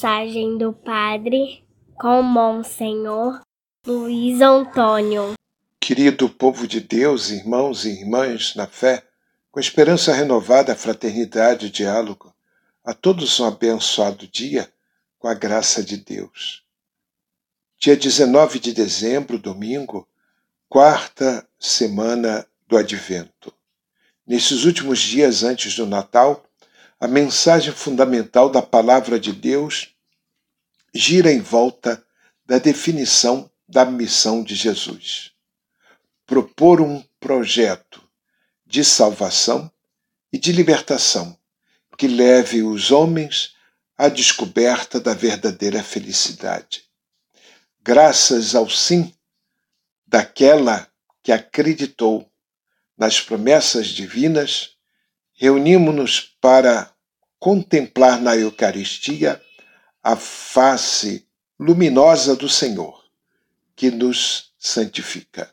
Mensagem do Padre com Monsenhor Luiz Antônio. Querido povo de Deus, irmãos e irmãs na fé, com esperança renovada, fraternidade e diálogo, a todos um abençoado dia com a graça de Deus. Dia 19 de dezembro, domingo, quarta semana do Advento. Nesses últimos dias antes do Natal, a mensagem fundamental da Palavra de Deus gira em volta da definição da missão de Jesus. Propor um projeto de salvação e de libertação que leve os homens à descoberta da verdadeira felicidade. Graças ao sim daquela que acreditou nas promessas divinas, reunimos-nos para contemplar na Eucaristia a face luminosa do Senhor, que nos santifica.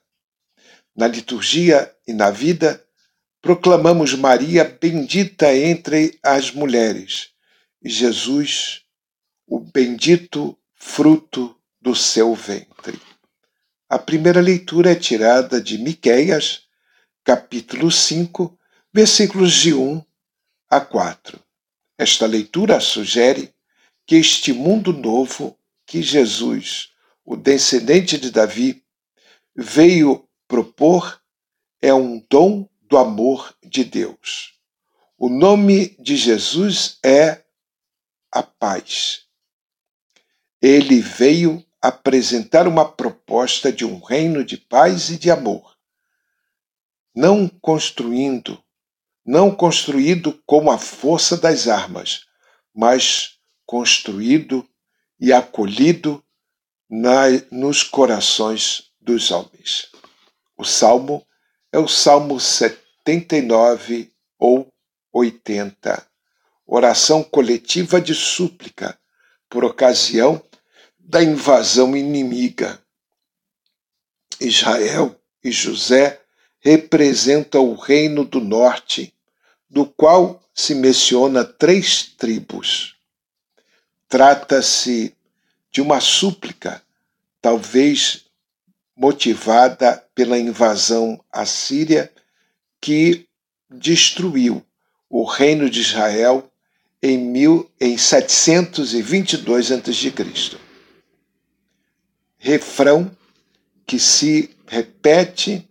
Na liturgia e na vida, proclamamos Maria bendita entre as mulheres e Jesus, o bendito fruto do seu ventre. A primeira leitura é tirada de Miqueias, capítulo 5, versículos de 1 a 4. Esta leitura sugere que este mundo novo que Jesus, o descendente de Davi, veio propor é um dom do amor de Deus. O nome de Jesus é a paz. Ele veio apresentar uma proposta de um reino de paz e de amor, não construindo não construído com a força das armas, mas construído e acolhido na, nos corações dos homens. O salmo é o Salmo 79 ou 80, oração coletiva de súplica por ocasião da invasão inimiga. Israel e José representam o reino do norte do qual se menciona três tribos. Trata-se de uma súplica, talvez motivada pela invasão assíria que destruiu o reino de Israel em, mil, em 722 a.C. Refrão que se repete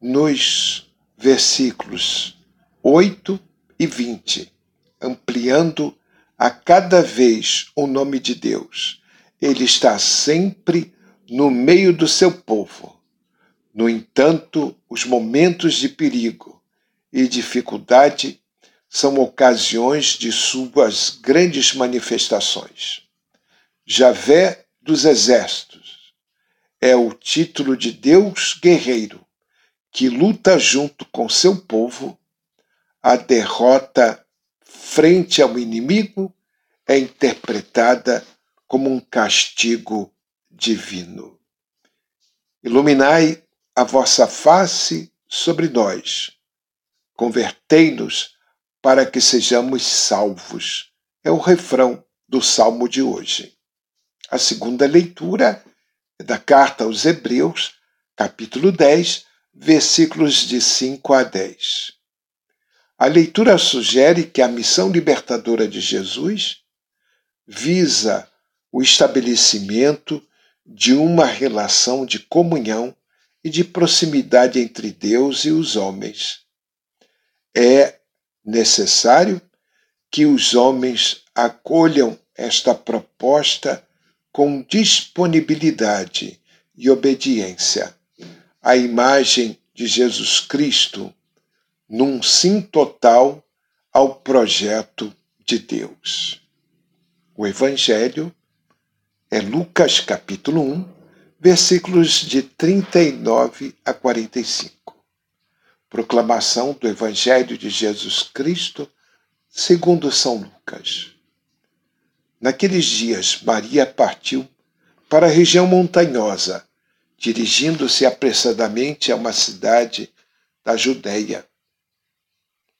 nos versículos 8 e 20, ampliando a cada vez o nome de Deus. Ele está sempre no meio do seu povo. No entanto, os momentos de perigo e dificuldade são ocasiões de suas grandes manifestações. Javé dos exércitos é o título de Deus guerreiro que luta junto com seu povo a derrota frente ao inimigo é interpretada como um castigo divino. Iluminai a vossa face sobre nós, convertei-nos para que sejamos salvos. É o refrão do salmo de hoje. A segunda leitura é da carta aos Hebreus, capítulo 10, versículos de 5 a 10. A leitura sugere que a missão libertadora de Jesus visa o estabelecimento de uma relação de comunhão e de proximidade entre Deus e os homens. É necessário que os homens acolham esta proposta com disponibilidade e obediência. A imagem de Jesus Cristo num sim total ao projeto de Deus. O Evangelho é Lucas capítulo 1, versículos de 39 a 45. Proclamação do Evangelho de Jesus Cristo segundo São Lucas. Naqueles dias, Maria partiu para a região montanhosa, dirigindo-se apressadamente a uma cidade da Judéia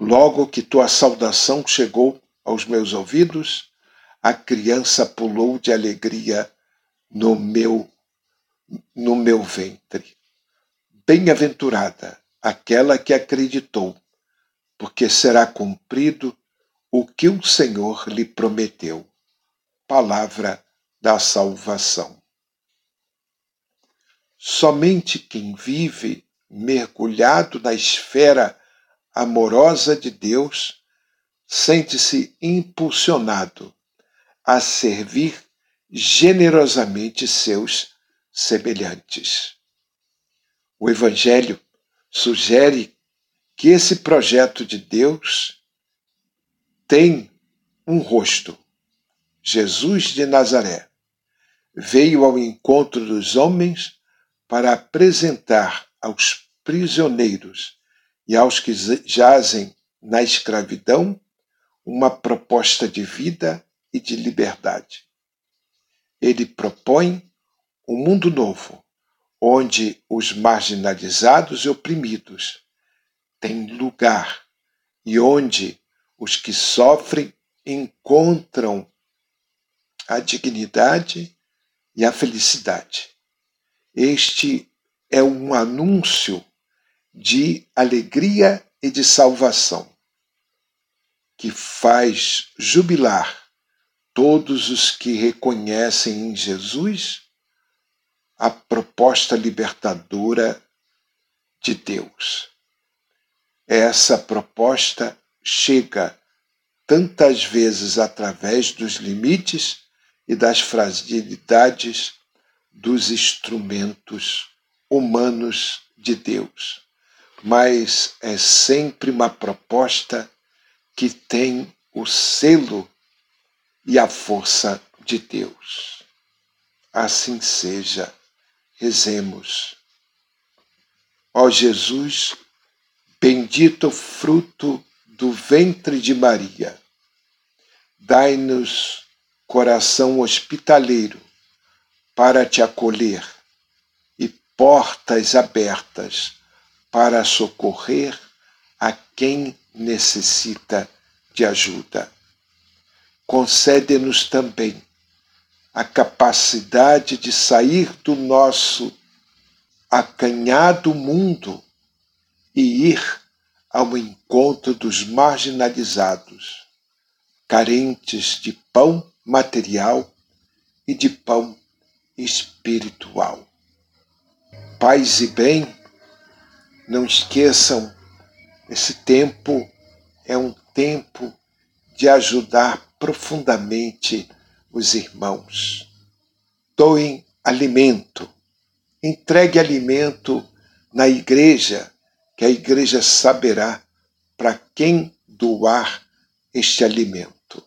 Logo que tua saudação chegou aos meus ouvidos, a criança pulou de alegria no meu no meu ventre. Bem-aventurada aquela que acreditou, porque será cumprido o que o Senhor lhe prometeu. Palavra da salvação. Somente quem vive mergulhado na esfera amorosa de Deus sente-se impulsionado a servir generosamente seus semelhantes. O Evangelho sugere que esse projeto de Deus tem um rosto. Jesus de Nazaré veio ao encontro dos homens para apresentar aos prisioneiros e aos que jazem na escravidão uma proposta de vida e de liberdade. Ele propõe um mundo novo, onde os marginalizados e oprimidos têm lugar e onde os que sofrem encontram a dignidade e a felicidade. Este é um anúncio de alegria e de salvação, que faz jubilar todos os que reconhecem em Jesus a proposta libertadora de Deus. Essa proposta chega tantas vezes através dos limites e das fragilidades dos instrumentos humanos de Deus, mas é sempre uma proposta que tem o selo e a força de Deus. Assim seja Rezemos. Ó Jesus, bendito fruto do ventre de Maria, dai-nos coração hospitaleiro para te acolher e portas abertas para socorrer a quem necessita de ajuda. Concede-nos também a capacidade de sair do nosso acanhado mundo e ir ao encontro dos marginalizados, carentes de pão material e de pão espiritual. Paz e bem, não esqueçam, esse tempo é um tempo de ajudar profundamente os irmãos. Doem alimento, entregue alimento na igreja, que a igreja saberá para quem doar este alimento.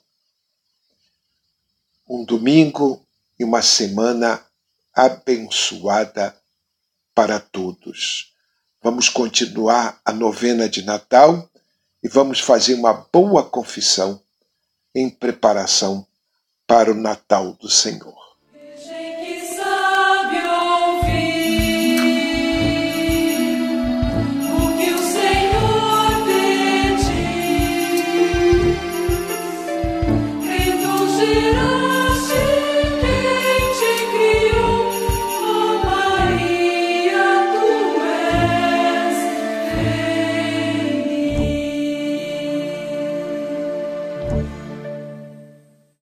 Um domingo e uma semana abençoada para todos. Vamos continuar a novena de Natal e vamos fazer uma boa confissão em preparação para o Natal do Senhor.